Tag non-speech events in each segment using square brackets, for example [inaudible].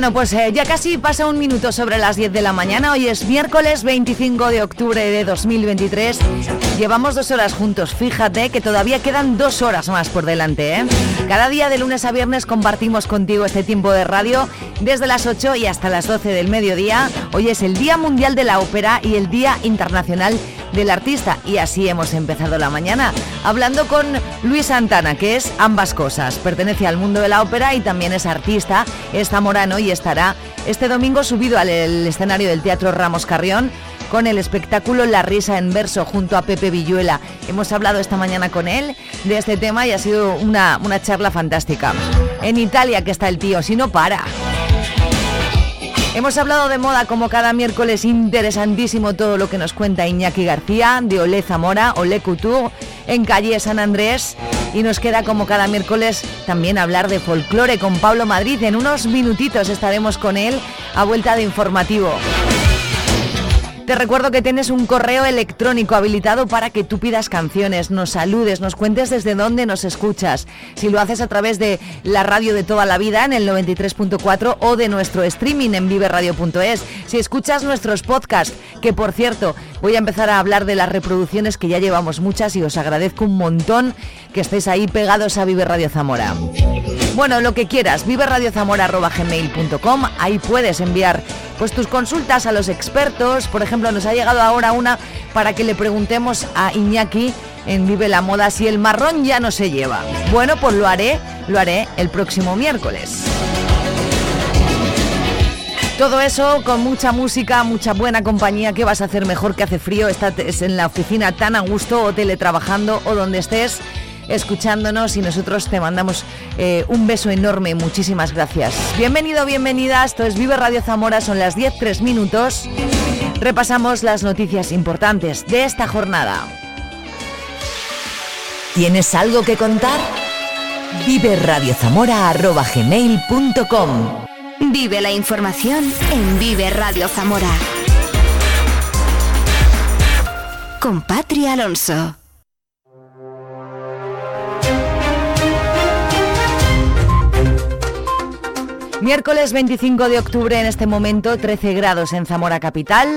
Bueno, pues eh, ya casi pasa un minuto sobre las 10 de la mañana. Hoy es miércoles 25 de octubre de 2023. Llevamos dos horas juntos. Fíjate que todavía quedan dos horas más por delante. ¿eh? Cada día de lunes a viernes compartimos contigo este tiempo de radio desde las 8 y hasta las 12 del mediodía. Hoy es el Día Mundial de la Ópera y el Día Internacional del Artista. Y así hemos empezado la mañana hablando con Luis Santana, que es ambas cosas. Pertenece al mundo de la ópera y también es artista. Es zamorano y estará este domingo subido al escenario del Teatro Ramos Carrión con el espectáculo La risa en verso junto a Pepe Villuela. Hemos hablado esta mañana con él de este tema y ha sido una, una charla fantástica. En Italia que está el tío, si no para. Hemos hablado de moda como cada miércoles, interesantísimo todo lo que nos cuenta Iñaki García, de Olé Zamora, Olé Couture, en calle San Andrés. Y nos queda como cada miércoles también hablar de folclore con Pablo Madrid. En unos minutitos estaremos con él a vuelta de informativo. Te recuerdo que tienes un correo electrónico habilitado para que tú pidas canciones, nos saludes, nos cuentes desde dónde nos escuchas. Si lo haces a través de la radio de toda la vida en el 93.4 o de nuestro streaming en viveradio.es. Si escuchas nuestros podcasts, que por cierto, voy a empezar a hablar de las reproducciones que ya llevamos muchas y os agradezco un montón que estéis ahí pegados a Vive Radio Zamora. Bueno, lo que quieras, viveradiozamora.gmail.com, ahí puedes enviar pues tus consultas a los expertos. Por ejemplo, nos ha llegado ahora una para que le preguntemos a Iñaki en Vive la Moda si el marrón ya no se lleva. Bueno, pues lo haré, lo haré el próximo miércoles. Todo eso con mucha música, mucha buena compañía. ¿Qué vas a hacer mejor que hace frío? Estás en la oficina tan a gusto o teletrabajando o donde estés escuchándonos y nosotros te mandamos eh, un beso enorme. Muchísimas gracias. Bienvenido, bienvenida. Esto es Vive Radio Zamora. Son las 10, minutos. Repasamos las noticias importantes de esta jornada. ¿Tienes algo que contar? Vive Zamora@gmail.com. Vive la información en Vive Radio Zamora. Con Patria Alonso. Miércoles 25 de octubre en este momento, 13 grados en Zamora Capital.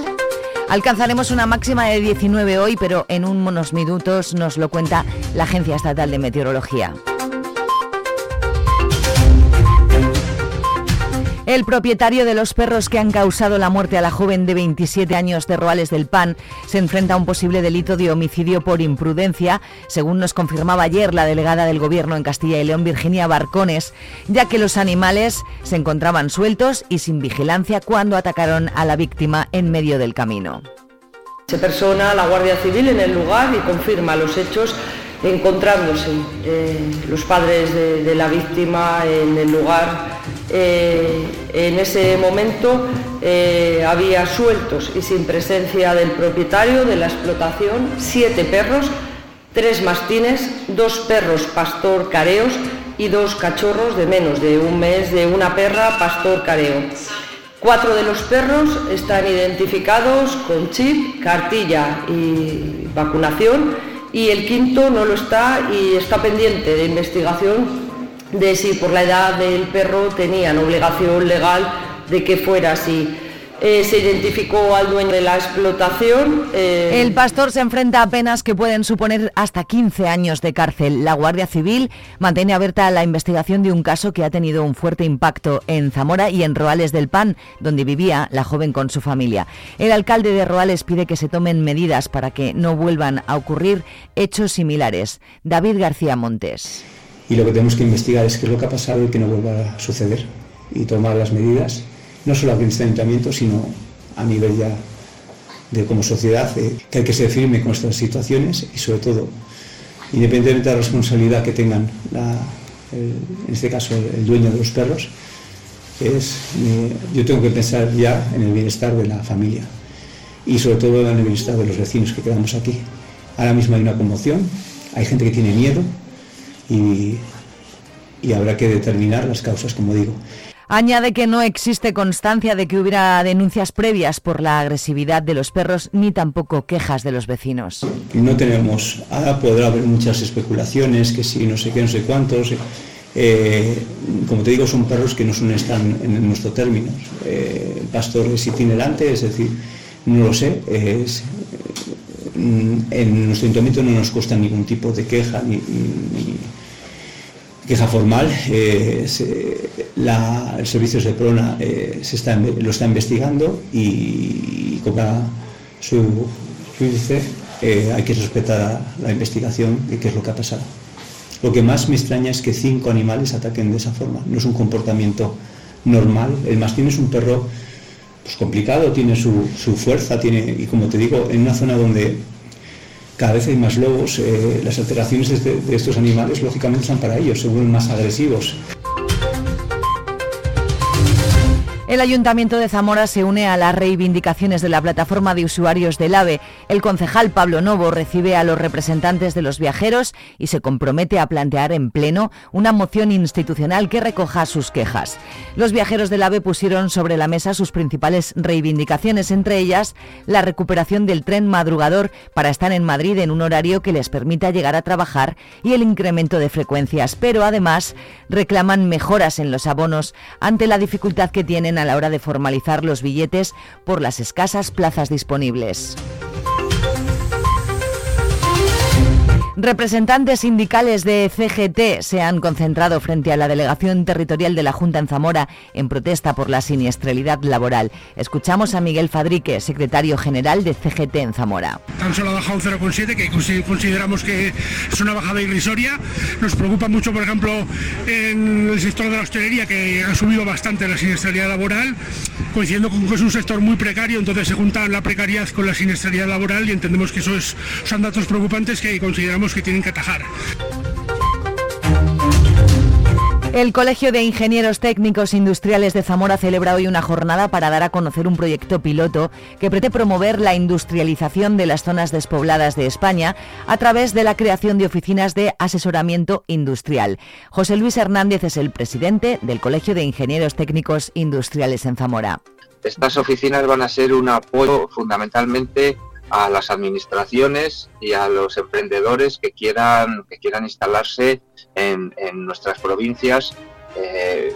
Alcanzaremos una máxima de 19 hoy, pero en unos minutos nos lo cuenta la Agencia Estatal de Meteorología. El propietario de los perros que han causado la muerte a la joven de 27 años de Roales del Pan se enfrenta a un posible delito de homicidio por imprudencia, según nos confirmaba ayer la delegada del Gobierno en Castilla y León, Virginia Barcones, ya que los animales se encontraban sueltos y sin vigilancia cuando atacaron a la víctima en medio del camino. Se persona la Guardia Civil en el lugar y confirma los hechos encontrándose eh, los padres de, la víctima en el lugar. Eh, en ese momento eh, había sueltos y sin presencia del propietario de la explotación siete perros, tres mastines, dos perros pastor careos y dos cachorros de menos de un mes de una perra pastor careo. Cuatro de los perros están identificados con chip, cartilla y vacunación y el quinto no lo está y está pendiente de investigación de si por la edad del perro tenían obligación legal de que fuera así. Eh, se identificó al dueño de la explotación. Eh, el pastor se enfrenta a penas que pueden suponer hasta 15 años de cárcel. La Guardia Civil mantiene abierta la investigación de un caso que ha tenido un fuerte impacto en Zamora y en Roales del Pan, donde vivía la joven con su familia. El alcalde de Roales pide que se tomen medidas para que no vuelvan a ocurrir hechos similares. David García Montes. Y lo que tenemos que investigar es qué es lo que ha pasado y que no vuelva a suceder y tomar las medidas, no solo aquí en este ayuntamiento, sino a nivel ya de como sociedad, eh, que hay que ser firme con estas situaciones y sobre todo, independientemente de la responsabilidad que tengan, en este caso el dueño de los perros, es, yo tengo que pensar ya en el bienestar de la familia y sobre todo en el bienestar de los vecinos que quedamos aquí. Ahora mismo hay una conmoción, hay gente que tiene miedo y, y habrá que determinar las causas, como digo. Añade que no existe constancia de que hubiera denuncias previas por la agresividad de los perros ni tampoco quejas de los vecinos. No tenemos, ahora podrá haber muchas especulaciones, que si no sé qué, no sé cuántos. Eh, como te digo, son perros que no son, están en nuestro término. Eh, el pastor es itinerante, es decir, no lo sé. Es, mm, en nuestro ayuntamiento no nos consta ningún tipo de queja ni, queja formal. Eh, el servicio de Prona se está, lo está investigando y, con su, su índice hay que respetar la investigación de qué es lo que ha pasado. Lo que más me extraña es que cinco animales ataquen de esa forma. No es un comportamiento normal. El mastín es un perro pues, complicado, tiene su, fuerza, tiene, y como te digo, en una zona donde cada vez hay más lobos, eh, las alteraciones de, de, estos animales lógicamente son para ellos, se vuelven más agresivos. El Ayuntamiento de Zamora se une a las reivindicaciones de la plataforma de usuarios del AVE. El concejal Pablo Novo recibe a los representantes de los viajeros y se compromete a plantear en pleno una moción institucional que recoja sus quejas. Los viajeros del AVE pusieron sobre la mesa sus principales reivindicaciones, entre ellas la recuperación del tren madrugador para estar en Madrid en un horario que les permita llegar a trabajar y el incremento de frecuencias, pero además reclaman mejoras en los abonos ante la dificultad que tienen a la hora de formalizar los billetes por las escasas plazas disponibles. Representantes sindicales de CGT se han concentrado frente a la delegación territorial de la Junta en Zamora en protesta por la siniestralidad laboral. Escuchamos a Miguel Fadrique, secretario general de CGT en Zamora. Tan solo ha bajado un 0,7, que consideramos que es una bajada irrisoria. Nos preocupa mucho, por ejemplo, en el sector de la hostelería, que ha subido bastante la siniestralidad laboral, coincidiendo con que es un sector muy precario, entonces se junta la precariedad con la siniestralidad laboral y entendemos que eso son datos preocupantes que consideramos que tienen que atajar. El Colegio de Ingenieros Técnicos Industriales de Zamora celebra hoy una jornada para dar a conocer un proyecto piloto que pretende promover la industrialización de las zonas despobladas de España a través de la creación de oficinas de asesoramiento industrial. José Luis Hernández es el presidente del Colegio de Ingenieros Técnicos Industriales en Zamora. Estas oficinas van a ser un apoyo fundamentalmente a las administraciones y a los emprendedores que quieran, que quieran instalarse en, nuestras provincias, eh,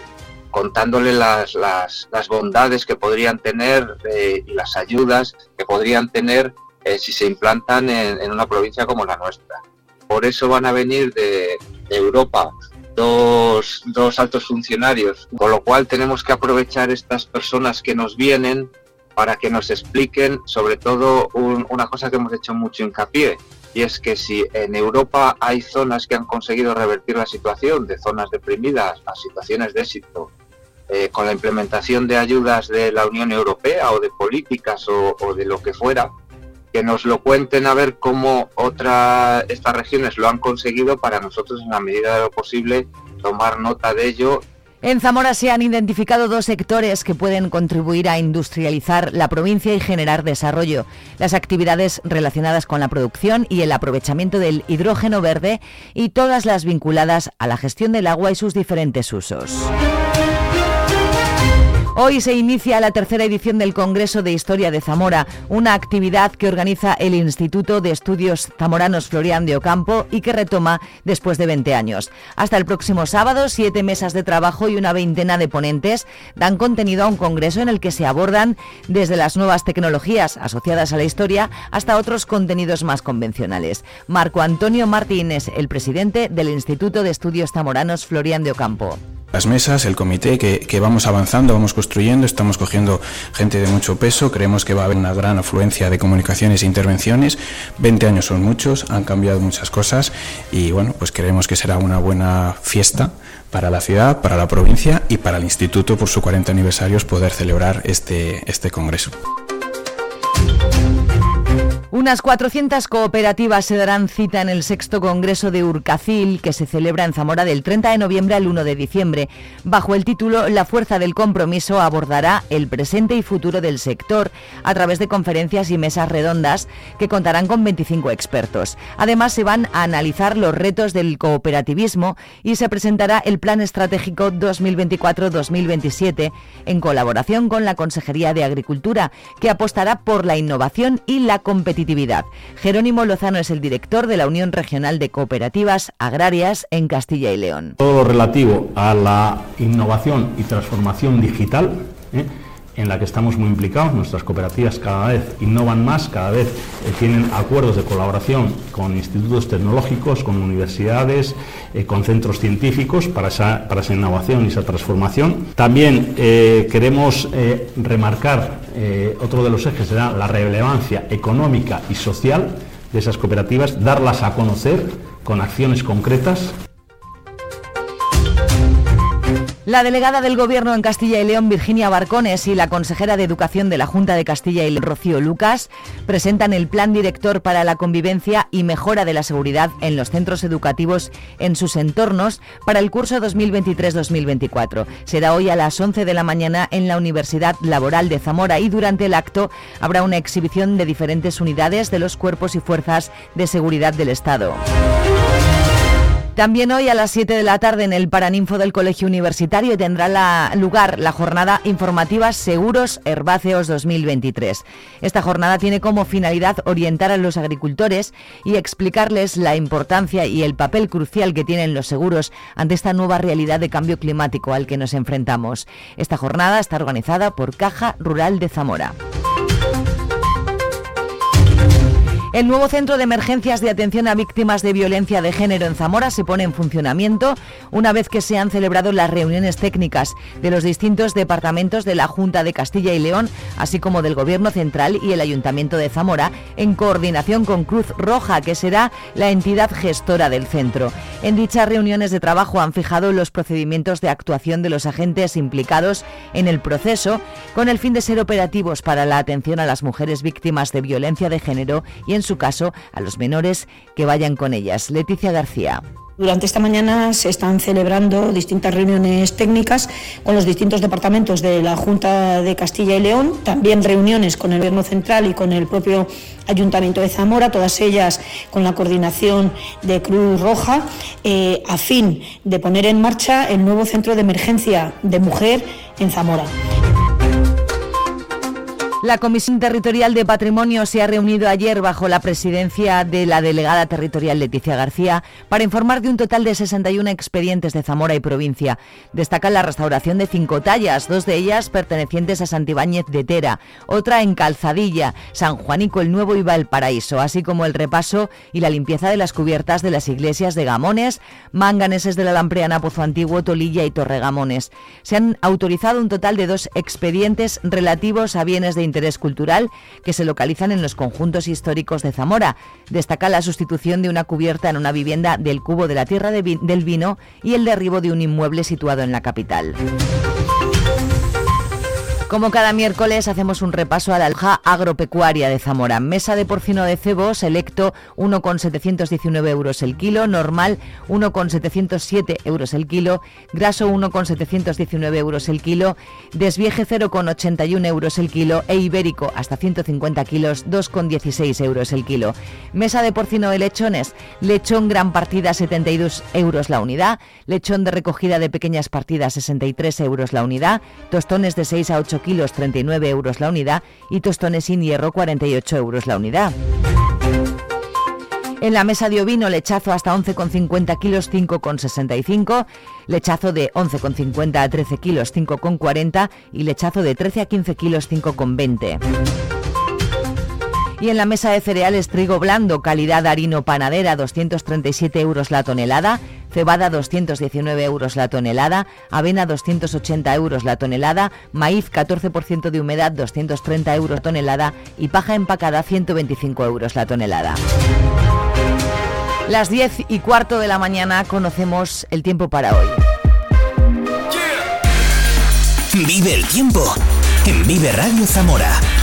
contándole las, las, bondades que podrían tener eh, y las ayudas que podrían tener eh, si se implantan en, una provincia como la nuestra. Por eso van a venir de, Europa dos, dos altos funcionarios, con lo cual tenemos que aprovechar estas personas que nos vienen para que nos expliquen sobre todo una cosa que hemos hecho mucho hincapié, y es que si en Europa hay zonas que han conseguido revertir la situación de zonas deprimidas a situaciones de éxito, eh, con la implementación de ayudas de la Unión Europea o de políticas o, o, de lo que fuera, que nos lo cuenten a ver cómo otras estas regiones lo han conseguido para nosotros en la medida de lo posible tomar nota de ello en Zamora se han identificado dos sectores que pueden contribuir a industrializar la provincia y generar desarrollo. Las actividades relacionadas con la producción y el aprovechamiento del hidrógeno verde y todas las vinculadas a la gestión del agua y sus diferentes usos. Hoy se inicia la tercera edición del Congreso de Historia de Zamora, una actividad que organiza el Instituto de Estudios Zamoranos Florian de Ocampo y que retoma después de 20 años. Hasta el próximo sábado, siete mesas de trabajo y una veintena de ponentes dan contenido a un congreso en el que se abordan desde las nuevas tecnologías asociadas a la historia hasta otros contenidos más convencionales. Marco Antonio Martínez, el presidente del Instituto de Estudios Zamoranos Florian de Ocampo. Las mesas, el comité, que, vamos avanzando, vamos construyendo, estamos cogiendo gente de mucho peso, creemos que va a haber una gran afluencia de comunicaciones e intervenciones. 20 años son muchos, han cambiado muchas cosas y bueno, pues creemos que será una buena fiesta para la ciudad, para la provincia y para el instituto por su 40 aniversarios poder celebrar este, este congreso. Unas 400 cooperativas se darán cita en el sexto Congreso de Urcacil, que se celebra en Zamora del 30 de noviembre al 1 de diciembre. Bajo el título La fuerza del compromiso abordará el presente y futuro del sector a través de conferencias y mesas redondas que contarán con 25 expertos. Además, se van a analizar los retos del cooperativismo y se presentará el Plan Estratégico 2024-2027 en colaboración con la Consejería de Agricultura, que apostará por la innovación y la competitividad Jerónimo Lozano es el director de la Unión Regional de Cooperativas Agrarias en Castilla y León. Todo lo relativo a la innovación y transformación digital. ¿eh? En la que estamos muy implicados. Nuestras cooperativas cada vez innovan más, cada vez eh, tienen acuerdos de colaboración con institutos tecnológicos, con universidades, eh, con centros científicos para esa, para esa, innovación y esa transformación. También eh, queremos remarcar otro de los ejes, será la relevancia económica y social de esas cooperativas, darlas a conocer con acciones concretas La delegada del Gobierno en Castilla y León, Virginia Barcones, y la consejera de Educación de la Junta de Castilla y León, Rocío Lucas, presentan el Plan Director para la Convivencia y Mejora de la Seguridad en los centros educativos en sus entornos para el curso 2023-2024. Será hoy a las 11 de la mañana en la Universidad Laboral de Zamora y durante el acto habrá una exhibición de diferentes unidades de los cuerpos y fuerzas de seguridad del Estado. También hoy a las 7 de la tarde en el Paraninfo del Colegio Universitario tendrá lugar la jornada informativa Seguros Herbáceos 2023. Esta jornada tiene como finalidad orientar a los agricultores y explicarles la importancia y el papel crucial que tienen los seguros ante esta nueva realidad de cambio climático al que nos enfrentamos. Esta jornada está organizada por Caja Rural de Zamora. El nuevo centro de emergencias de atención a víctimas de violencia de género en Zamora se pone en funcionamiento una vez que se han celebrado las reuniones técnicas de los distintos departamentos de la Junta de Castilla y León, así como del Gobierno Central y el Ayuntamiento de Zamora, en coordinación con Cruz Roja, que será la entidad gestora del centro. En dichas reuniones de trabajo han fijado los procedimientos de actuación de los agentes implicados en el proceso, con el fin de ser operativos para la atención a las mujeres víctimas de violencia de género y en su caso a los menores que vayan con ellas. Leticia García. Durante esta mañana se están celebrando distintas reuniones técnicas con los distintos departamentos de la Junta de Castilla y León, también reuniones con el Gobierno Central y con el propio Ayuntamiento de Zamora, todas ellas con la coordinación de Cruz Roja, eh, a fin de poner en marcha el nuevo centro de emergencia de mujer en Zamora. La Comisión Territorial de Patrimonio se ha reunido ayer bajo la presidencia de la delegada territorial Leticia García para informar de un total de 61 expedientes de Zamora y provincia. Destaca la restauración de cinco tallas, dos de ellas pertenecientes a Santibáñez de Tera, otra en Calzadilla, San Juanico el Nuevo y Valparaíso, así como el repaso y la limpieza de las cubiertas de las iglesias de Gamones, Manganeses de la Lampreana, Pozo Antiguo, Tolilla y Torregamones. Se han autorizado un total de dos expedientes relativos a bienes de interés cultural que se localizan en los conjuntos históricos de Zamora. Destaca la sustitución de una cubierta en una vivienda del Cubo de la Tierra del Vino y el derribo de un inmueble situado en la capital. Como cada miércoles hacemos un repaso a la alja agropecuaria de Zamora. Mesa de porcino de cebo selecto 1,719 euros el kilo, normal 1,707 euros el kilo, graso 1,719 euros el kilo, desvieje 0,81 euros el kilo e ibérico hasta 150 kilos 2,16 euros el kilo. Mesa de porcino de lechones, lechón gran partida 72 euros la unidad, lechón de recogida de pequeñas partidas 63 euros la unidad, tostones de 6 a 8 kilos 39 euros la unidad y tostones sin hierro 48 euros la unidad. En la mesa de ovino, lechazo hasta 11,50 kilos 5,65, lechazo de 11,50 a 13 kilos 5,40 y lechazo de 13 a 15 kilos 5,20. Y en la mesa de cereales trigo blando, calidad harino panadera, 237 euros la tonelada, cebada 219 euros la tonelada, avena 280 euros la tonelada, maíz 14% de humedad 230 euros tonelada y paja empacada 125 euros la tonelada. Las 10 y cuarto de la mañana conocemos el tiempo para hoy. Vive el tiempo en Vive Radio Zamora.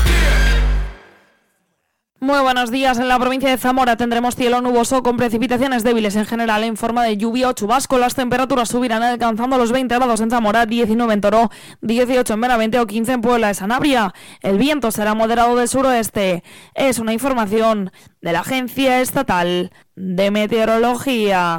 Muy buenos días. En la provincia de Zamora tendremos cielo nuboso con precipitaciones débiles en general en forma de lluvia o chubasco. Las temperaturas subirán alcanzando los 20 grados en Zamora, 19 en Toro, 18 en Benavente o 15 en Puebla de Sanabria. El viento será moderado del suroeste. Es una información de la Agencia Estatal de Meteorología.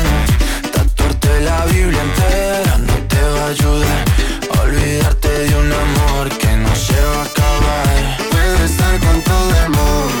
La Biblia entera no te va a ayudar. Olvidarte de un amor que no se va a acabar. Puedo estar con todo el mundo,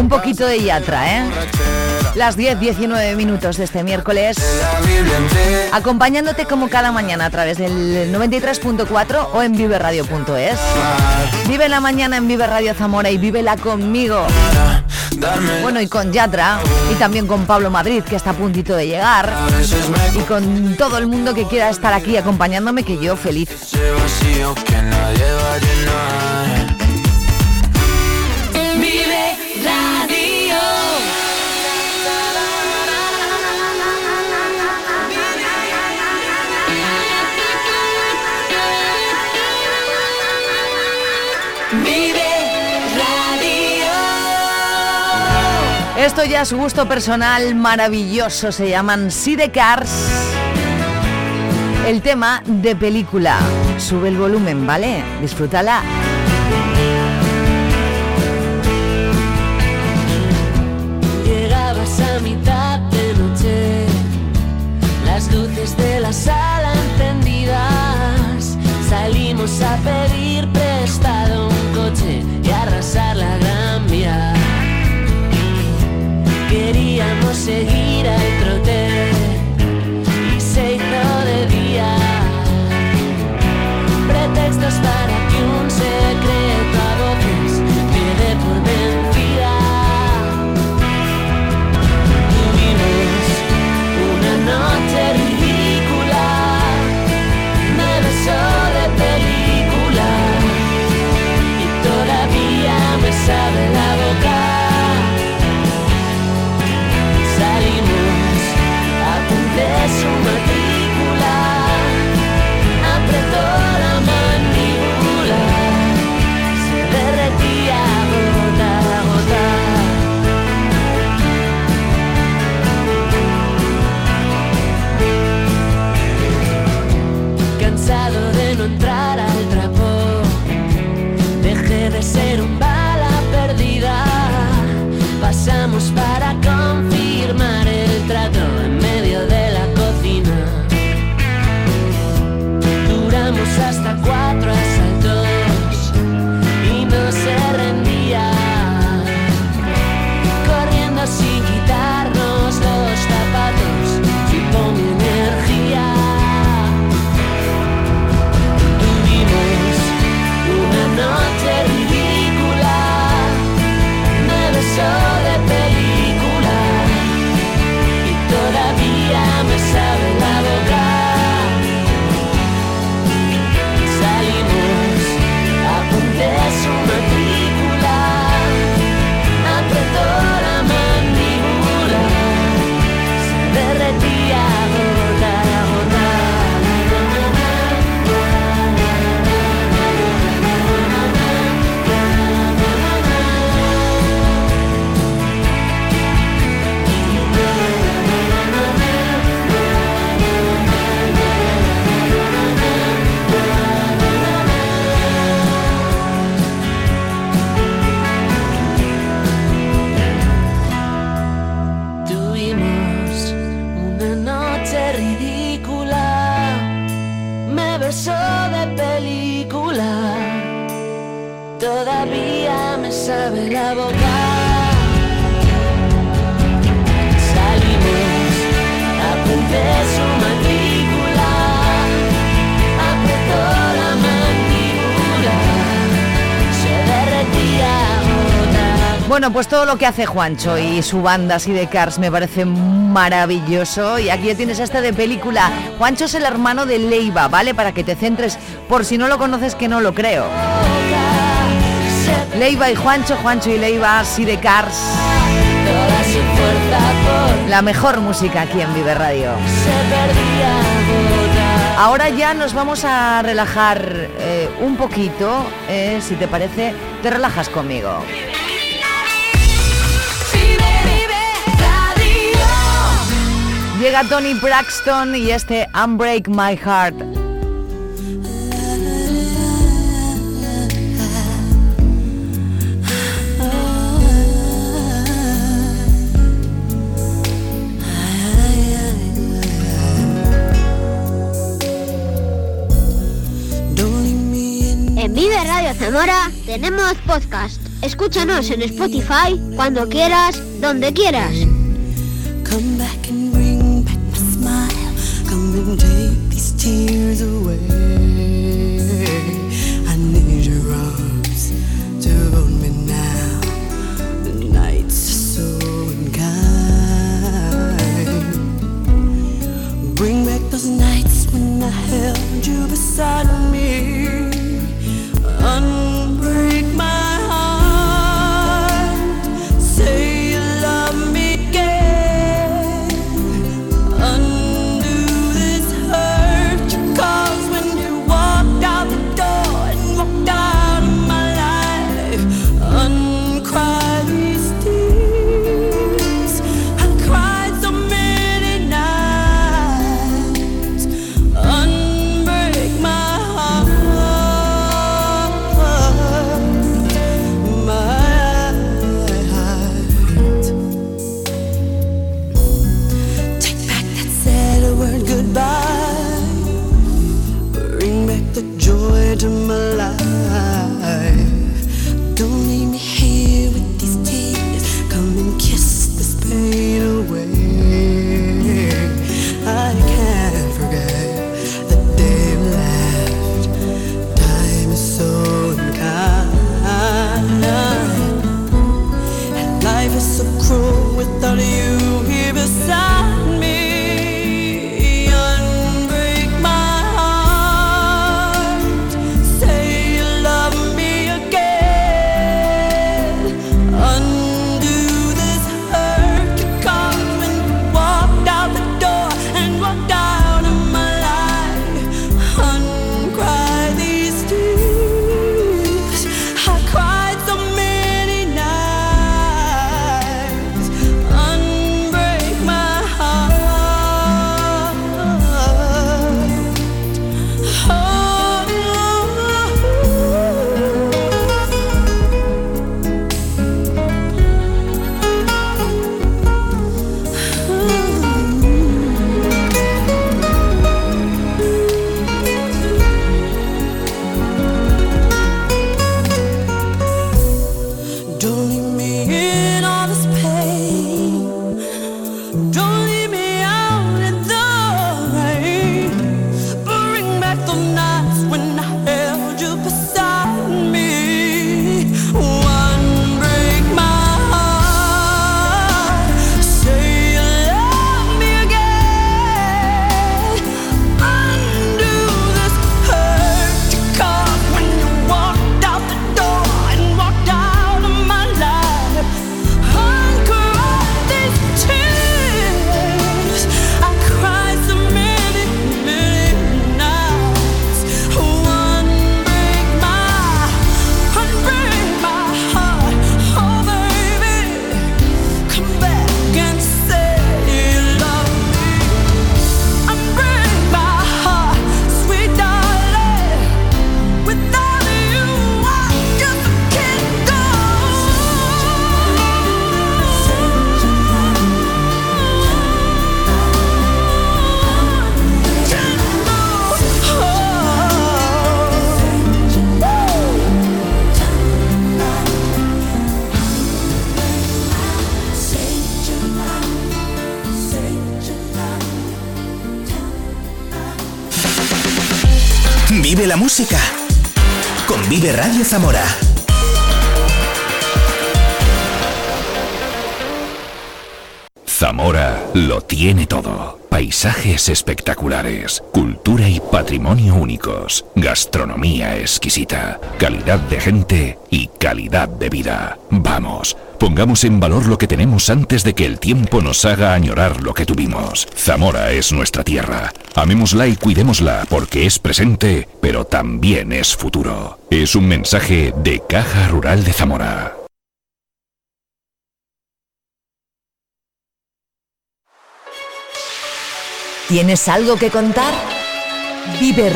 Un poquito de yatra, ¿eh? Las 10-19 minutos de este miércoles. Acompañándote como cada mañana a través del 93.4 o en viveradio.es. Vive la mañana en Vive Radio Zamora y vívela conmigo. Bueno, y con Yatra y también con Pablo Madrid, que está a puntito de llegar. Y con todo el mundo que quiera estar aquí acompañándome, que yo feliz. Esto ya es gusto personal maravilloso, se llaman Sidecars. El tema de película. Sube el volumen, ¿vale? Disfrútala. Llegabas a mitad de noche, las luces de la sala encendidas. Salimos a pedir prestado un coche y arrasar la gran Queríamos seguir al trote y se hizo de día. Pretextos para todavía me sabe la boca. Salimos, apunté su matrícula, apretó la mandíbula, se derretía. Bueno, pues todo lo que hace Juancho y su banda así de Cars me parece maravilloso. Y aquí tienes este de película. Juancho es el hermano de Leiva, ¿vale? Para que te centres, por si no lo conoces, que no lo creo. Leiva y Juancho, Juancho y Leiva, así de Cars. Toda su fuerza por La mejor música aquí en Vive Radio. Ahora ya nos vamos a relajar eh, un poquito. eh, si te parece, te relajas conmigo. Llega Tony Braxton y este Unbreak My Heart. Vive Radio Zamora tenemos podcast. Escúchanos en Spotify cuando quieras, donde quieras. Come back and bring back my smile. Come and take these tears away. I need your arms to hold me now. The nights are so unkind. Bring back those nights when I held you beside me. Cultura y patrimonio únicos, gastronomía exquisita, calidad de gente y calidad de vida. Vamos, pongamos en valor lo que tenemos antes de que el tiempo nos haga añorar lo que tuvimos. Zamora es nuestra tierra. Amémosla y cuidémosla porque es presente, pero también es futuro. Es un mensaje de Caja Rural de Zamora. ¿Tienes algo que contar? Vive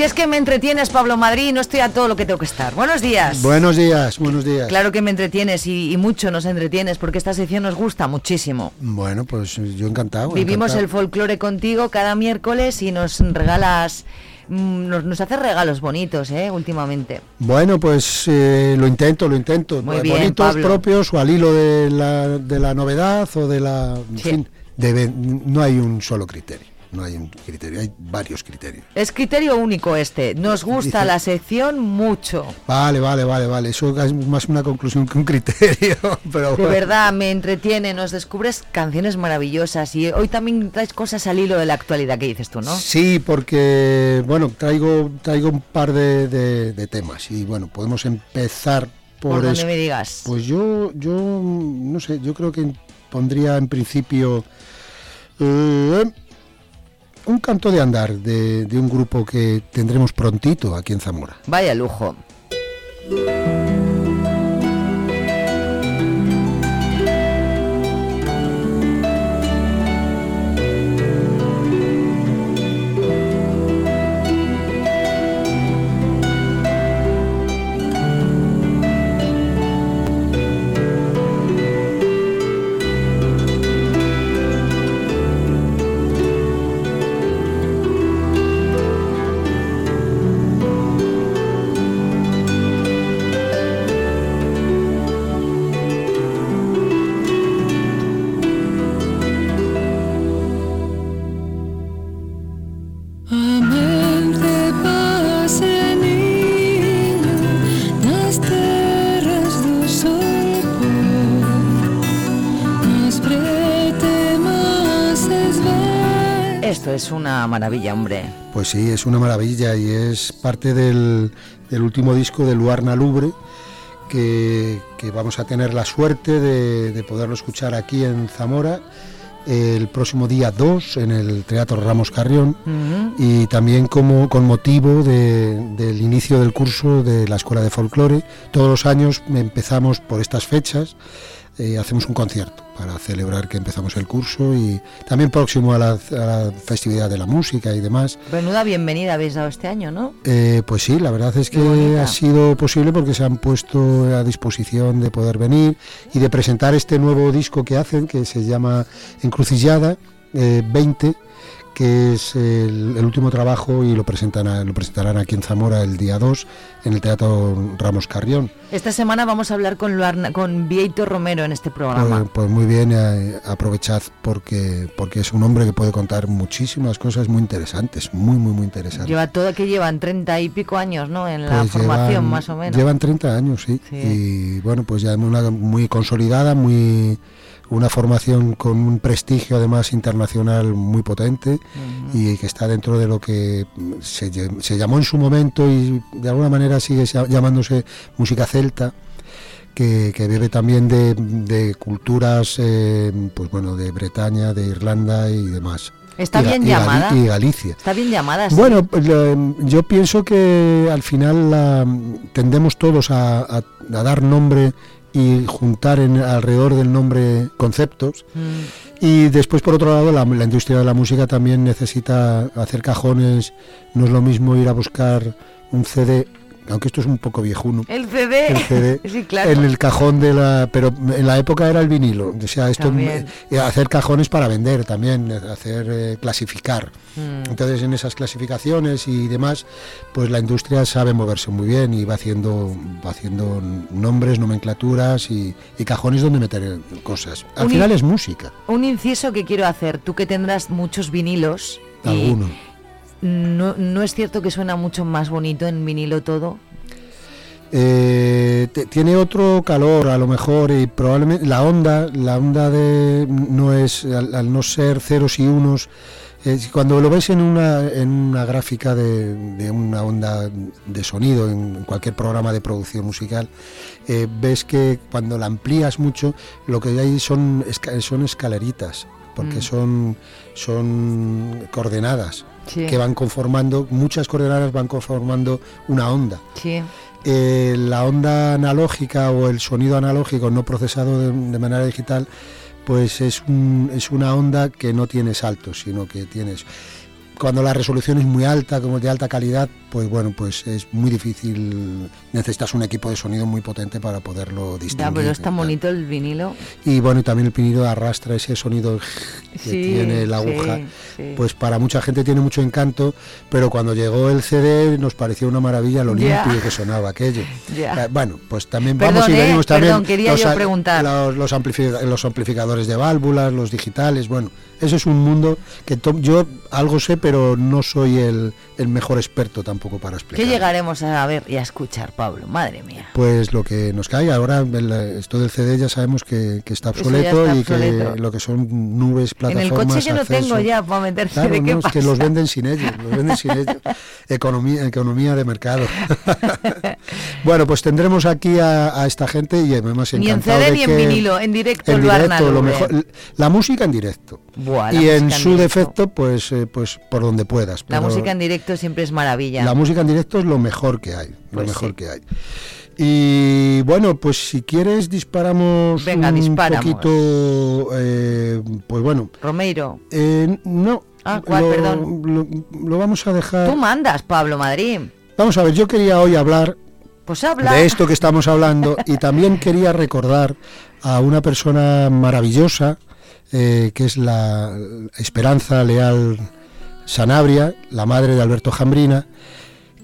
Si es que me entretienes, Pablo Madrid, no estoy a todo lo que tengo que estar. Buenos días. Buenos días, buenos días. Claro que me entretienes y, y mucho nos entretienes porque esta sección nos gusta muchísimo. Bueno, pues yo encantado. Vivimos encantado. el folclore contigo cada miércoles y nos regalas, mm, nos, nos haces regalos bonitos, ¿eh? Últimamente. Bueno, pues eh, lo intento, lo intento. Muy bien, Bonitos Pablo. propios o al hilo de la, de la novedad o de la... En fin, debe- no hay un solo criterio. No hay un criterio, hay varios criterios. Es criterio único este. Nos gusta la sección mucho. Vale, vale, vale, vale. Eso es más una conclusión que un criterio. [laughs] Pero De verdad, me entretiene, nos descubres canciones maravillosas y hoy también traes cosas al hilo de la actualidad que dices tú, ¿no? Sí, porque bueno, traigo traigo un par de, de- de temas y bueno, podemos empezar por, Por donde me digas. Pues yo yo no sé, yo creo que pondría en principio eh, un canto de andar de, un grupo que tendremos prontito aquí en Zamora. Vaya lujo. Es una maravilla, hombre. Pues sí, es una maravilla y es parte del, del último disco de Luarna Lubre que, que vamos a tener la suerte de, de poderlo escuchar aquí en Zamora el próximo día 2 en el Teatro Ramos Carrión y también como con motivo de- del inicio del curso de la Escuela de Folclore. Todos los años empezamos por estas fechas, eh, hacemos un concierto para celebrar que empezamos el curso y también próximo a la, a la festividad de la música y demás. Menuda bienvenida habéis dado este año, ¿no? Eh, pues sí, la verdad es que ha sido posible porque se han puesto a disposición de poder venir y de presentar este nuevo disco que hacen, que se llama Encrucillada eh, 20, que es el, el último trabajo y lo, presentan lo presentarán aquí en Zamora el día 2 en el Teatro Ramos Carrión. Esta semana vamos a hablar con, Luarna- con Vieito Romero en este programa. Pues, pues muy bien, eh, aprovechad porque, porque es un hombre que puede contar muchísimas cosas muy interesantes, muy, muy, muy interesantes. Lleva todo que llevan treinta y pico años, ¿no? En la Pues formación, llevan- más o menos. Llevan 30 años, sí. Sí. Y bueno, pues ya una muy consolidada, muy una formación con un prestigio además internacional muy potente y que está dentro de lo que se, llamó en su momento y de alguna manera sigue lla- llamándose música celta. Que, que bebe también de, de culturas, eh, pues bueno, de Bretaña, de Irlanda y demás. Está Y bien y llamada. Y Galicia. Está bien llamada. sí. Bueno, yo pienso que al final la- tendemos todos a, a- a dar nombre y juntar en, alrededor del nombre conceptos. Mm. Y después, por otro lado, la, la industria de la música también necesita hacer cajones. No es lo mismo ir a buscar un CD aunque esto es un poco viejuno. El CD. El CD [laughs] sí, claro. en el cajón de la pero en la época era el vinilo o sea esto También. eh, hacer cajones para vender también hacer eh, clasificar Mm. entonces en esas clasificaciones y demás pues la industria sabe moverse muy bien y va haciendo va haciendo nombres nomenclaturas y, y cajones donde meter cosas al Un final in- es música Un inciso que quiero hacer, tú que tendrás muchos vinilos. y alguno No, no es cierto que suena mucho más bonito en vinilo todo. Eh, tiene otro calor a lo mejor y probablemente la onda la onda de no es al, al no ser ceros y unos eh, cuando lo ves en una en una gráfica de, de una onda de sonido en cualquier programa de producción musical eh, ves que cuando la amplías mucho lo que hay son son escaleritas porque Mm. son son coordenadas Sí. que van conformando muchas coordenadas van conformando una onda Sí. eh, la onda analógica o el sonido analógico no procesado de, de manera digital, pues es, un- es una onda que no tiene saltos, sino que tienes... Cuando la resolución es muy alta, como de alta calidad, pues bueno, pues es muy difícil, necesitas un equipo de sonido muy potente para poderlo distinguir. Ya, pero es tan bonito el vinilo. Y bueno, y también el vinilo arrastra ese sonido que Sí, tiene la aguja. sí. Pues para mucha gente tiene mucho encanto, pero cuando llegó el CD nos pareció una maravilla lo Ya. limpio que sonaba aquello. Eh, bueno, pues también Perdón, vamos y eh, venimos también. perdón, quería yo preguntar. Los, los amplifi- los amplificadores de válvulas, los digitales, bueno, eso es un mundo que yo algo sé, pero no soy el, el mejor experto tampoco para explicar. ¿Qué llegaremos a ver y a escuchar, Pablo? Madre mía. Pues lo que nos cae ahora, el- esto del CD ya sabemos que, que está obsoleto está y obsoleto. que lo que son nubes, En plataformas, el coche yo no acceso. tengo ya para meterse Claro, de qué no, es que los venden sin ellos, los venden sin ellos. [laughs] Economía, economía de mercado. [laughs] bueno, pues tendremos aquí a, a esta gente y además Ni en encantado CD de ni en vinilo, en directo, en directo, lo mejor, la música en directo. Buah, la y en en su defecto, pues, eh, pues por donde puedas. La pero música en directo siempre es maravilla. la música en directo es lo mejor que hay, lo Pues mejor sí. que hay. Y bueno, pues si quieres disparamos Venga, un disparamos. poquito, eh, pues bueno. Romeiro. Eh, no. Ah, ¿cuál? lo, Perdón. Lo, lo vamos a dejar. Tú mandas, Pablo Madrid. Vamos a ver, yo quería hoy hablar Pues habla. de esto que estamos hablando y [laughs] también quería recordar a una persona maravillosa eh, que es la Esperanza Leal Sanabria, la madre de Alberto Jambrina,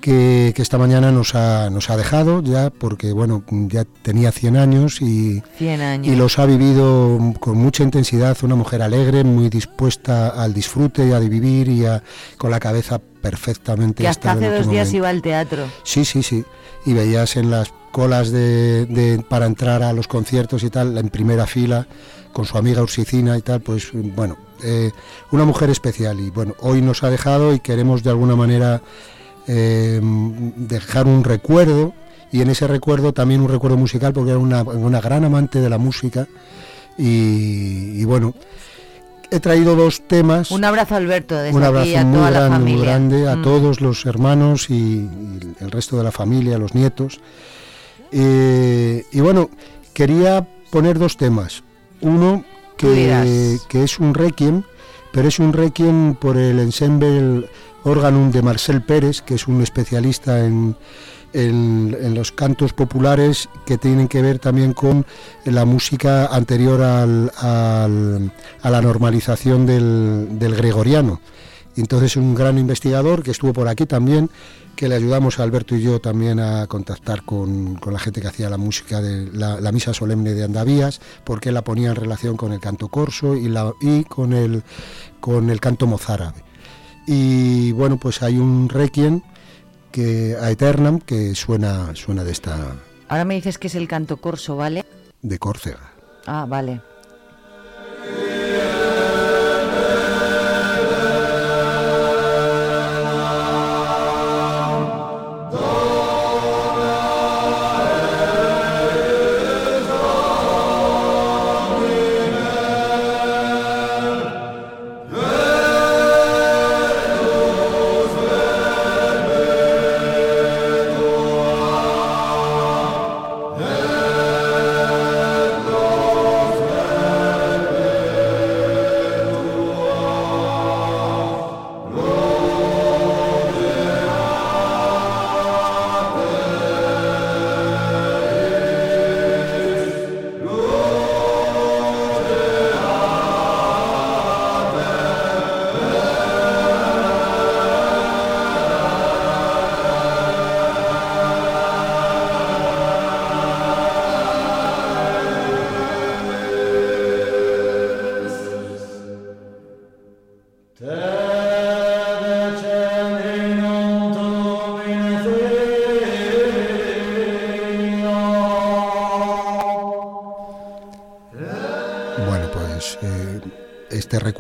que, que esta mañana nos ha, nos ha dejado ya porque bueno ya tenía 100 años y, 100 años. y los ha vivido con mucha intensidad, una mujer alegre, muy dispuesta al disfrute y a vivir y a- con la cabeza perfectamente Que hasta hace dos días momento. iba al teatro. Sí, sí, sí. Y veías en las colas de, para entrar a los conciertos y tal, en primera fila, con su amiga Ursicina y tal, pues bueno, eh, una mujer especial. Y bueno, hoy nos ha dejado y queremos de alguna manera eh, dejar un recuerdo y en ese recuerdo también un recuerdo musical porque era una, una gran amante de la música y bueno, he traído dos temas. Un abrazo, Alberto, desde Un aquí abrazo a muy toda la grande, familia. muy grande a Mm. todos los hermanos y, y el resto de la familia, los nietos. Eh, y bueno, quería poner dos temas. Uno que es un requiem, pero es un requiem por el ensemble Organum de Marcel Pérez, que es un especialista en, en- los cantos populares que tienen que ver también con la música anterior al- a la normalización del, del gregoriano. Entonces un gran investigador que estuvo por aquí también, que le ayudamos a Alberto y yo también a contactar con, con la gente que hacía la música de la, misa solemne de Andavías, porque la ponía en relación con el canto corso y, la, y con, el, con el canto mozárabe. Y bueno, pues hay un requiem que a Eternam que suena, suena de esta Ahora me dices que es el canto corso, ¿vale? de Córcega. Ah, vale.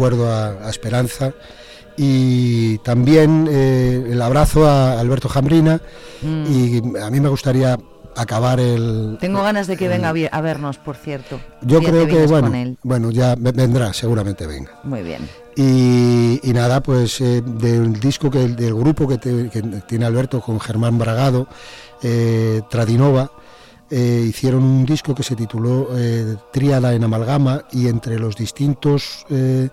Recuerdo a, a Esperanza y también eh, el abrazo a Alberto Jambrina Mm. y a mí me gustaría acabar el Tengo ganas de que venga a vernos, por cierto. yo creo que bueno bueno ya ve- vendrá seguramente venga Muy bien. y, y nada, pues eh, del disco que del grupo que, te- que tiene Alberto con Germán Bragado, eh, Tradinova, eh, hicieron un disco que se tituló eh, Tríada en Amalgama y entre los distintos eh,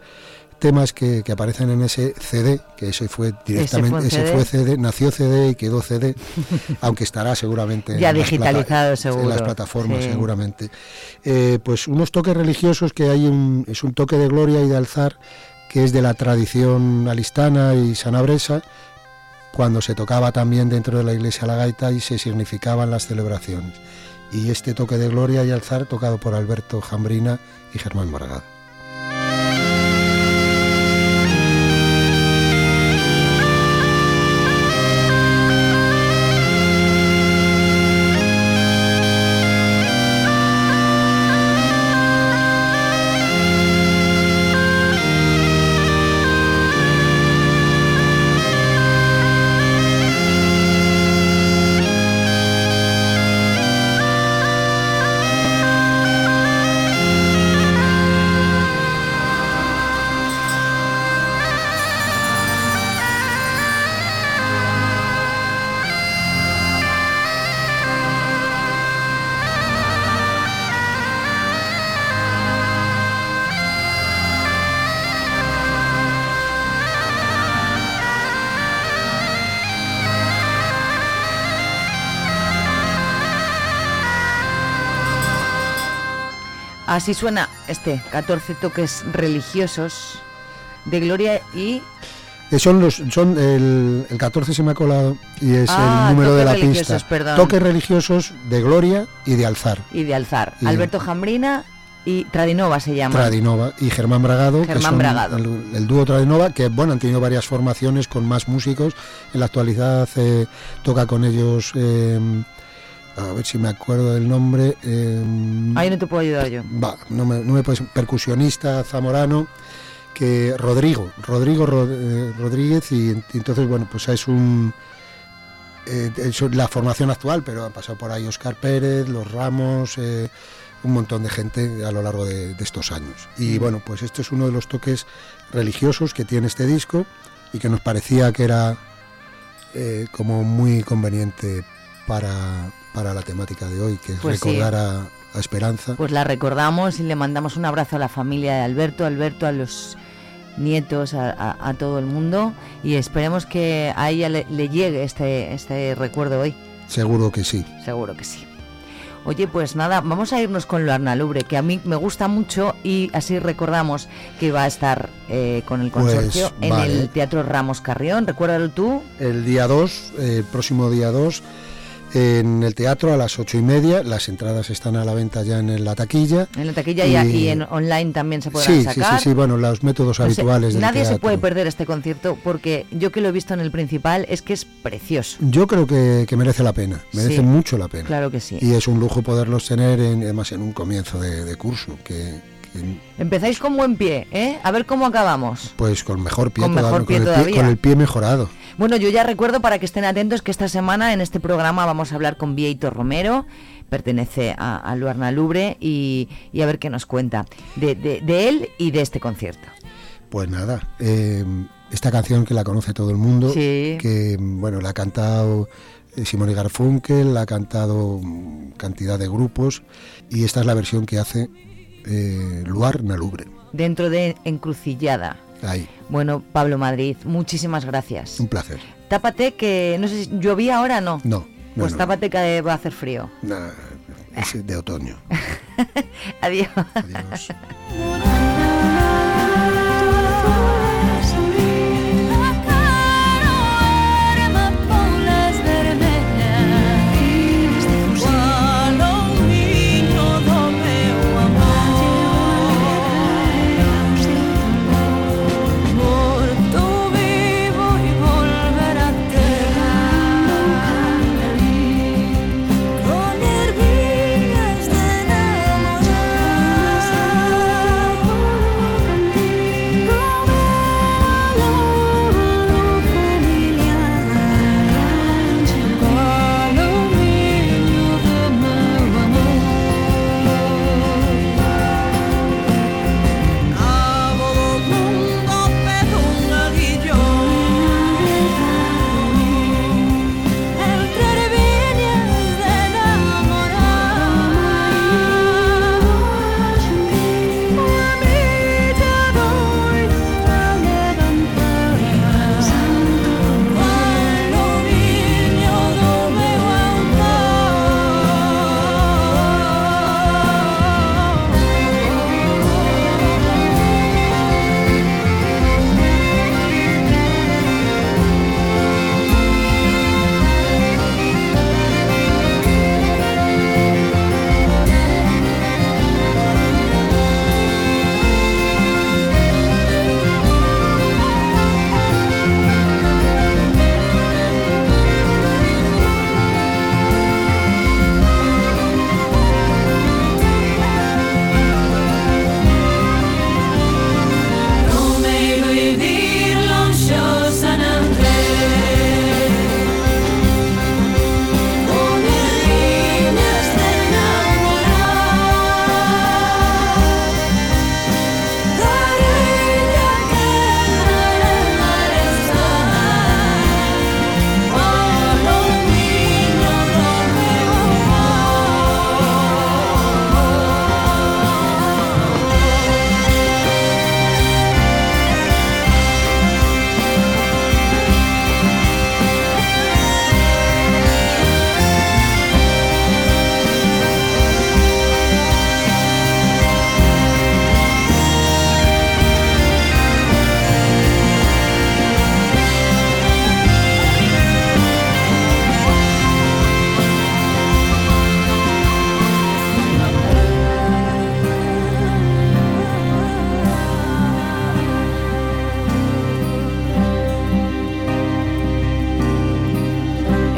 temas que, que aparecen en ese CD, que ese fue directamente, fue ese CD. fue CD, nació CD y quedó CD, [laughs] aunque estará seguramente Ya en las plata- digitalizado, en las seguro. plataformas Sí. seguramente. Eh, pues unos toques religiosos que hay un, es un toque de gloria y de alzar que es de la tradición alistana y sanabresa, cuando se tocaba también dentro de la iglesia la gaita y se significaban las celebraciones. Y este toque de gloria y alzar tocado por Alberto Jambrina y Germán Margado. Así suena este 14 toques religiosos de gloria y Eh, son los son el, el 14 se me ha colado y es Ah, el número de la pista. perdón. Toques religiosos de gloria y de alzar. y de alzar. Y- Alberto Jambrina y Tradinova se llama. Tradinova y Germán Bragado, que Germán son Bragado. El, el dúo Tradinova, que bueno, han tenido varias formaciones con más músicos. En la actualidad eh, toca con ellos, eh, a ver si me acuerdo del nombre. eh, Ahí no te puedo ayudar yo. va, no me, no me puedes- percusionista zamorano que Rodrigo, Rodrigo Rod- eh, Rodríguez y, ent- entonces bueno, pues es un eh, es la formación actual, pero han pasado por ahí Oscar Pérez, Los Ramos, eh, un montón de gente a lo largo de, de estos años. Y Mm. bueno, pues este es uno de los toques religiosos que tiene este disco y que nos parecía que era eh, como muy conveniente para, para la temática de hoy, que es Pues sí. recordar a, a Esperanza. Pues la recordamos y le mandamos un abrazo a la familia de Alberto, Alberto, a los nietos, a, a- a todo el mundo y esperemos que a ella le, le llegue este, este recuerdo hoy. Seguro que sí. Seguro que sí. Oye, pues nada, vamos a irnos con lo Arnalubre, que a mí me gusta mucho y así recordamos que va a estar eh, con el Pues, consorcio en vale. el Teatro Ramos Carrión. Recuérdalo tú. El día 2, el próximo día 2, en el teatro a las ocho y media. Las entradas están a la venta ya en la taquilla. En la taquilla y, y en online también se podrán sí, sí, sacar. sí, sí, bueno, los métodos No sé, habituales del nadie se teatro. puede perder este concierto porque yo que lo he visto en el principal es que es precioso. Yo creo que, que merece la pena, merece Sí, mucho la pena. claro que sí. Y es un lujo poderlos tener, en, además, en un comienzo de, de curso, que, Empezáis con buen pie, ¿eh? A ver cómo acabamos. pues con mejor pie, Con mejor todavía, pie con, el todavía. pie, con el pie mejorado. Bueno, yo ya recuerdo para que estén atentos que esta semana en este programa vamos a hablar con Vieito Romero, pertenece a, a Luarna Lubre, y, y a ver qué nos cuenta de, de- de él y de este concierto. Pues nada, eh, esta canción que la conoce todo el mundo, Sí. que bueno, la ha cantado eh, Simone Garfunkel, la ha cantado mm, cantidad de grupos, y esta es la versión que hace eh, Luar Nalubre. Dentro de Encrucillada. Ahí, Bueno, Pablo Madrid, muchísimas gracias. un placer. Tápate que, no sé si llovía ahora no. No, no, Pues no, tápate que va a hacer frío. nah, es de otoño. [laughs] Adiós. Adiós. [laughs]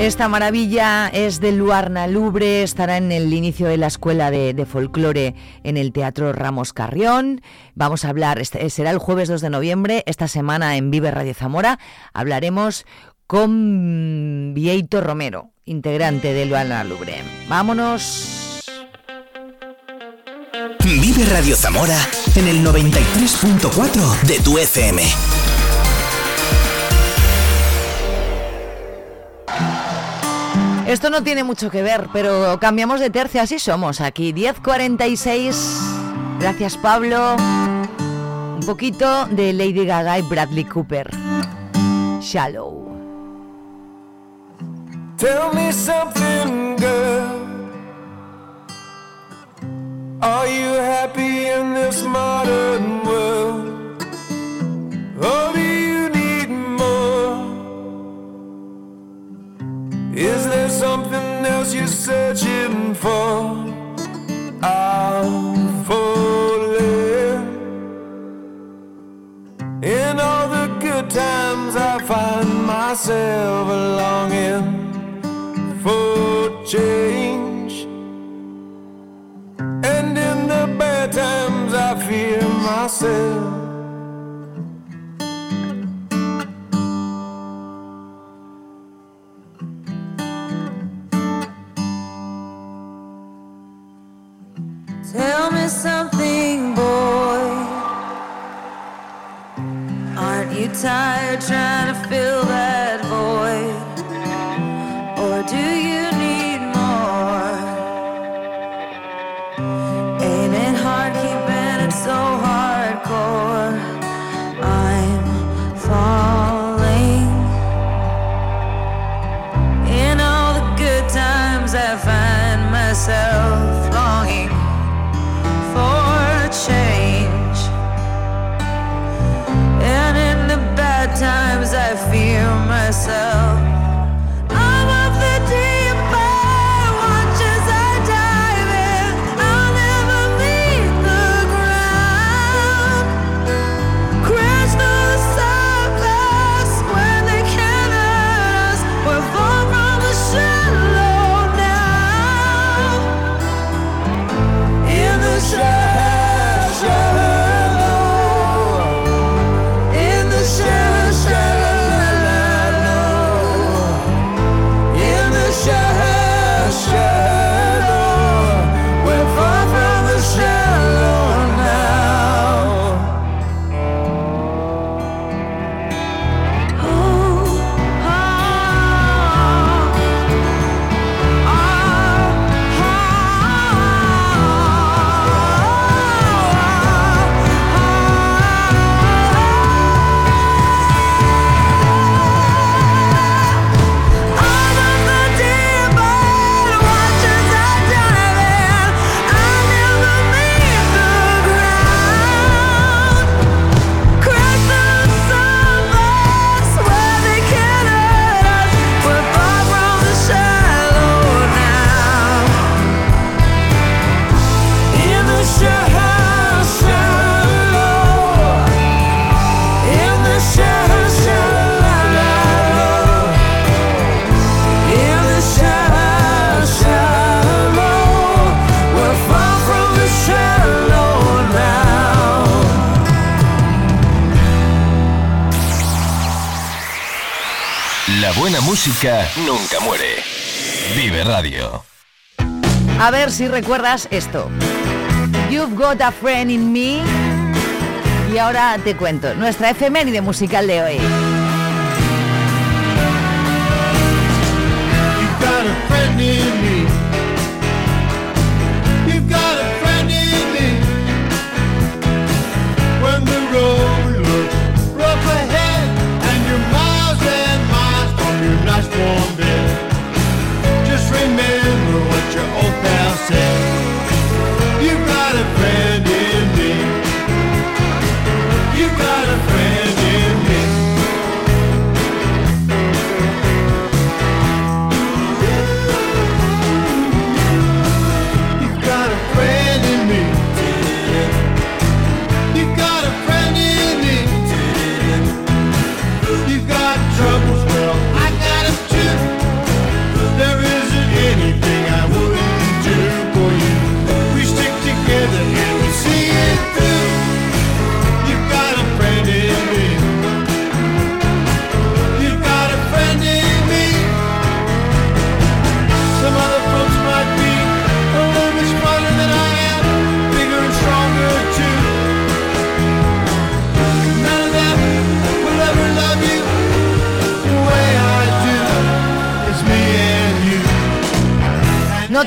Esta maravilla es de Luarna Lubre, estará en el inicio de la escuela de, folclore en el Teatro Ramos Carrión. Vamos a hablar, este- será el jueves 2 de noviembre, esta semana en Vive Radio Zamora. Hablaremos con Vieito Romero, integrante de Luarna Lubre. Vámonos. Vive Radio Zamora en el 93.4 de tu FM. Esto no tiene mucho que ver, pero cambiamos de tercio, así somos aquí. 10.46. Gracias, Pablo. Un poquito de Lady Gaga y Bradley Cooper. Shallow. Tell me something, girl. Are you happy in this modern world? Or Is there something else you're searching for? I'm falling. In all the good times, I find myself longing for change. And in the bad times, I fear myself. Música nunca muere. Vive Radio. A ver si recuerdas esto. You've got a friend in me. Y ahora te cuento nuestra efeméride musical de hoy. You've got a friend in me. You've got a friend in me. When the road warm bed, just remember what your old pal said. You've got a friend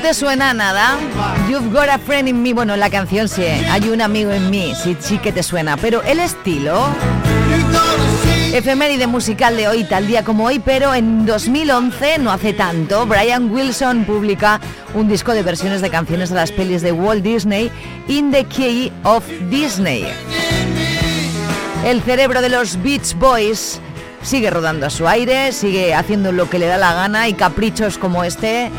te suena nada? You've got a friend in me. Bueno, la canción sí, hay un amigo en mí, sí, sí que te suena. Pero el estilo... Efeméride musical de hoy, tal día como hoy, pero en 2011, no hace tanto, Brian Wilson publica un disco de versiones de canciones de las pelis de Walt Disney, In the Key of Disney. El cerebro de los Beach Boys sigue rodando a su aire, sigue haciendo lo que le da la gana y caprichos como este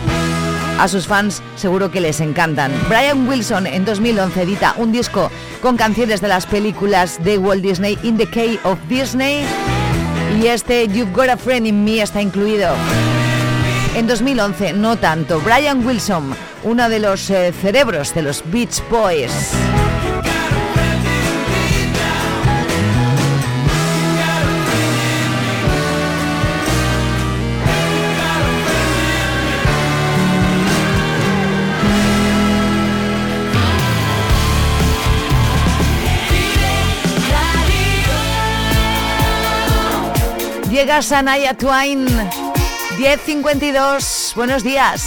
a sus fans seguro que les encantan. Brian Wilson en 2011 edita un disco con canciones de las películas de Walt Disney, In the Key of Disney, y este You've Got a Friend in Me está incluido. En 2011, no tanto. Brian Wilson, uno de los eh, cerebros de los Beach Boys. Llega Sanaya Twain, 10.52. Buenos días.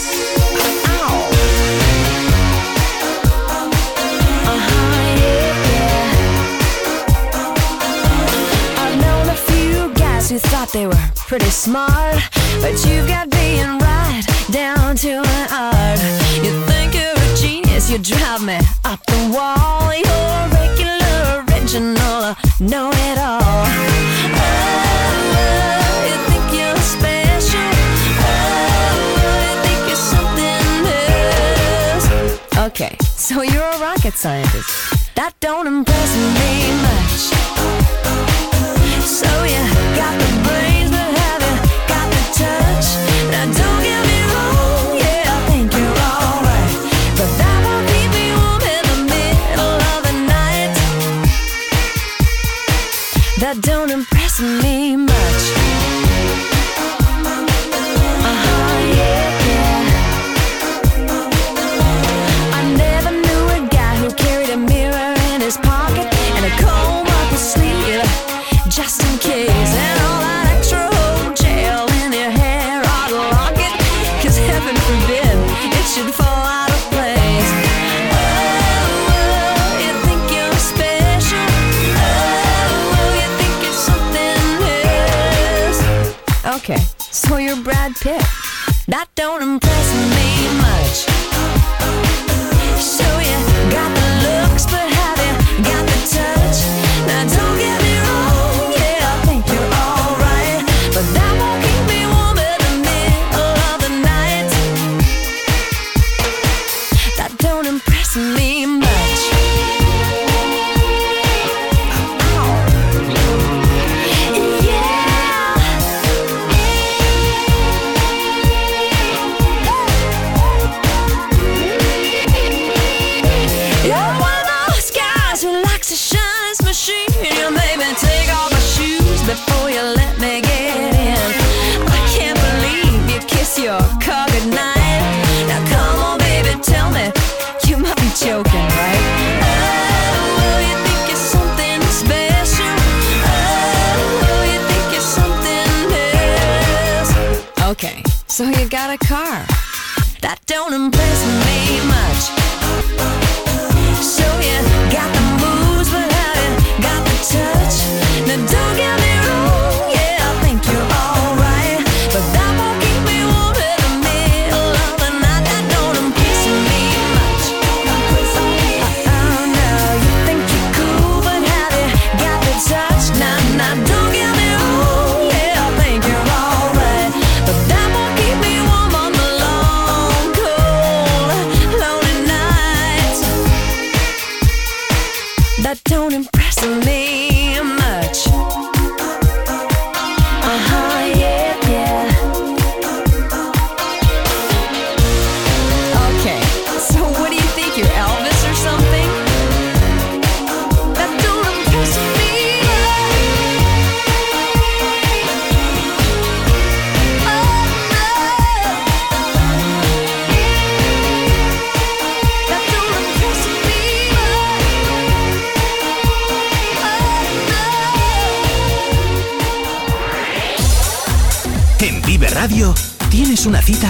Thought they were pretty smart, but you've got being right down to an art. You think you're a genius, you drive me up the wall. You're regular, original, know it all. Okay, so you're a rocket scientist. That don't impress me much. So you got the brains, but have you got the touch? Now don't get me wrong, yeah, I think you're alright, but that won't keep me warm in the middle of the night. That don't impress me much. That don't before you let me get in. I can't believe you kiss your car goodnight. Now come on, baby, tell me you might be joking, right? Oh, you think something special? Oh, you think something else? Okay, so you got a car. That don't impress me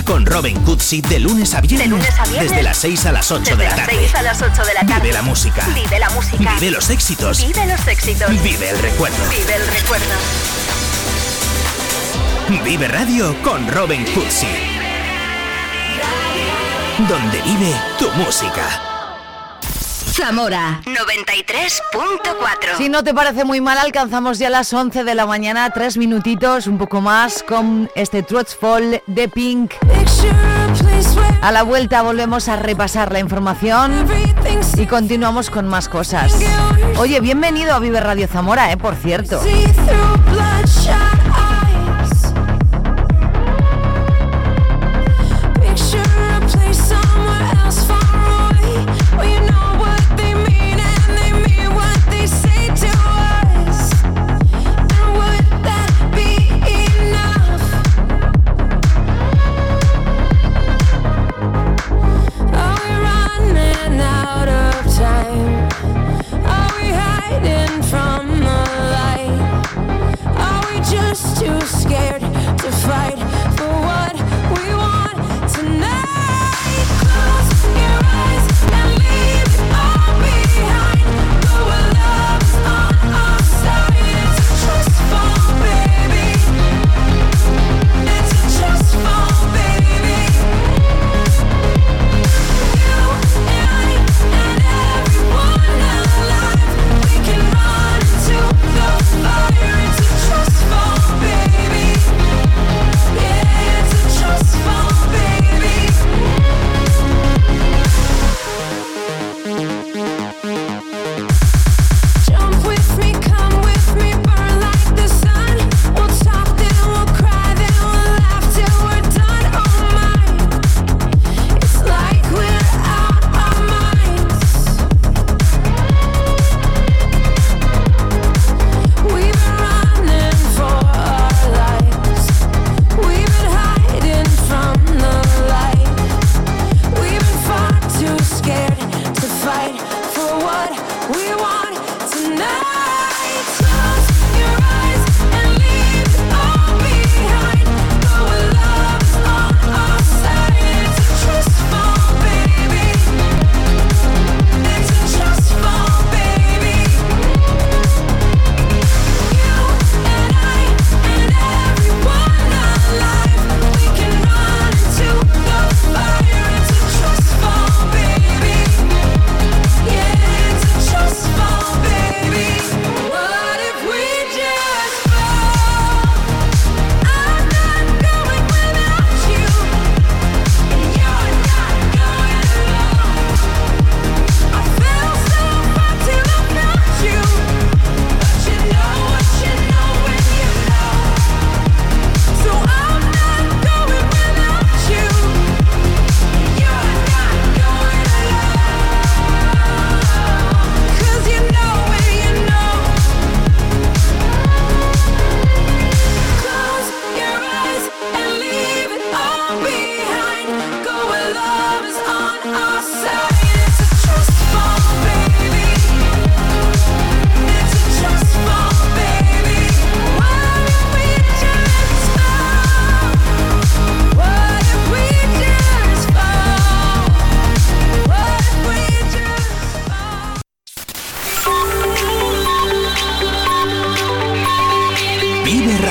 con Robin Cutsi de, de lunes a viernes. Desde las 6 a las 8 Desde de la tarde. 6 a las 8 de la tarde. Vive la música. Vive la música. Vive los éxitos. Vive los éxitos. Vive el recuerdo. Vive el recuerdo. Vive Radio con Robin Cutsi. Donde vive tu música. Zamora 93.4. Si no te parece muy mal, alcanzamos ya las 11 de la mañana, tres minutitos, un poco más, con este Fall de Pink. A la vuelta volvemos a repasar la información y continuamos con más cosas. Oye, bienvenido a Vive Radio Zamora, eh, por cierto.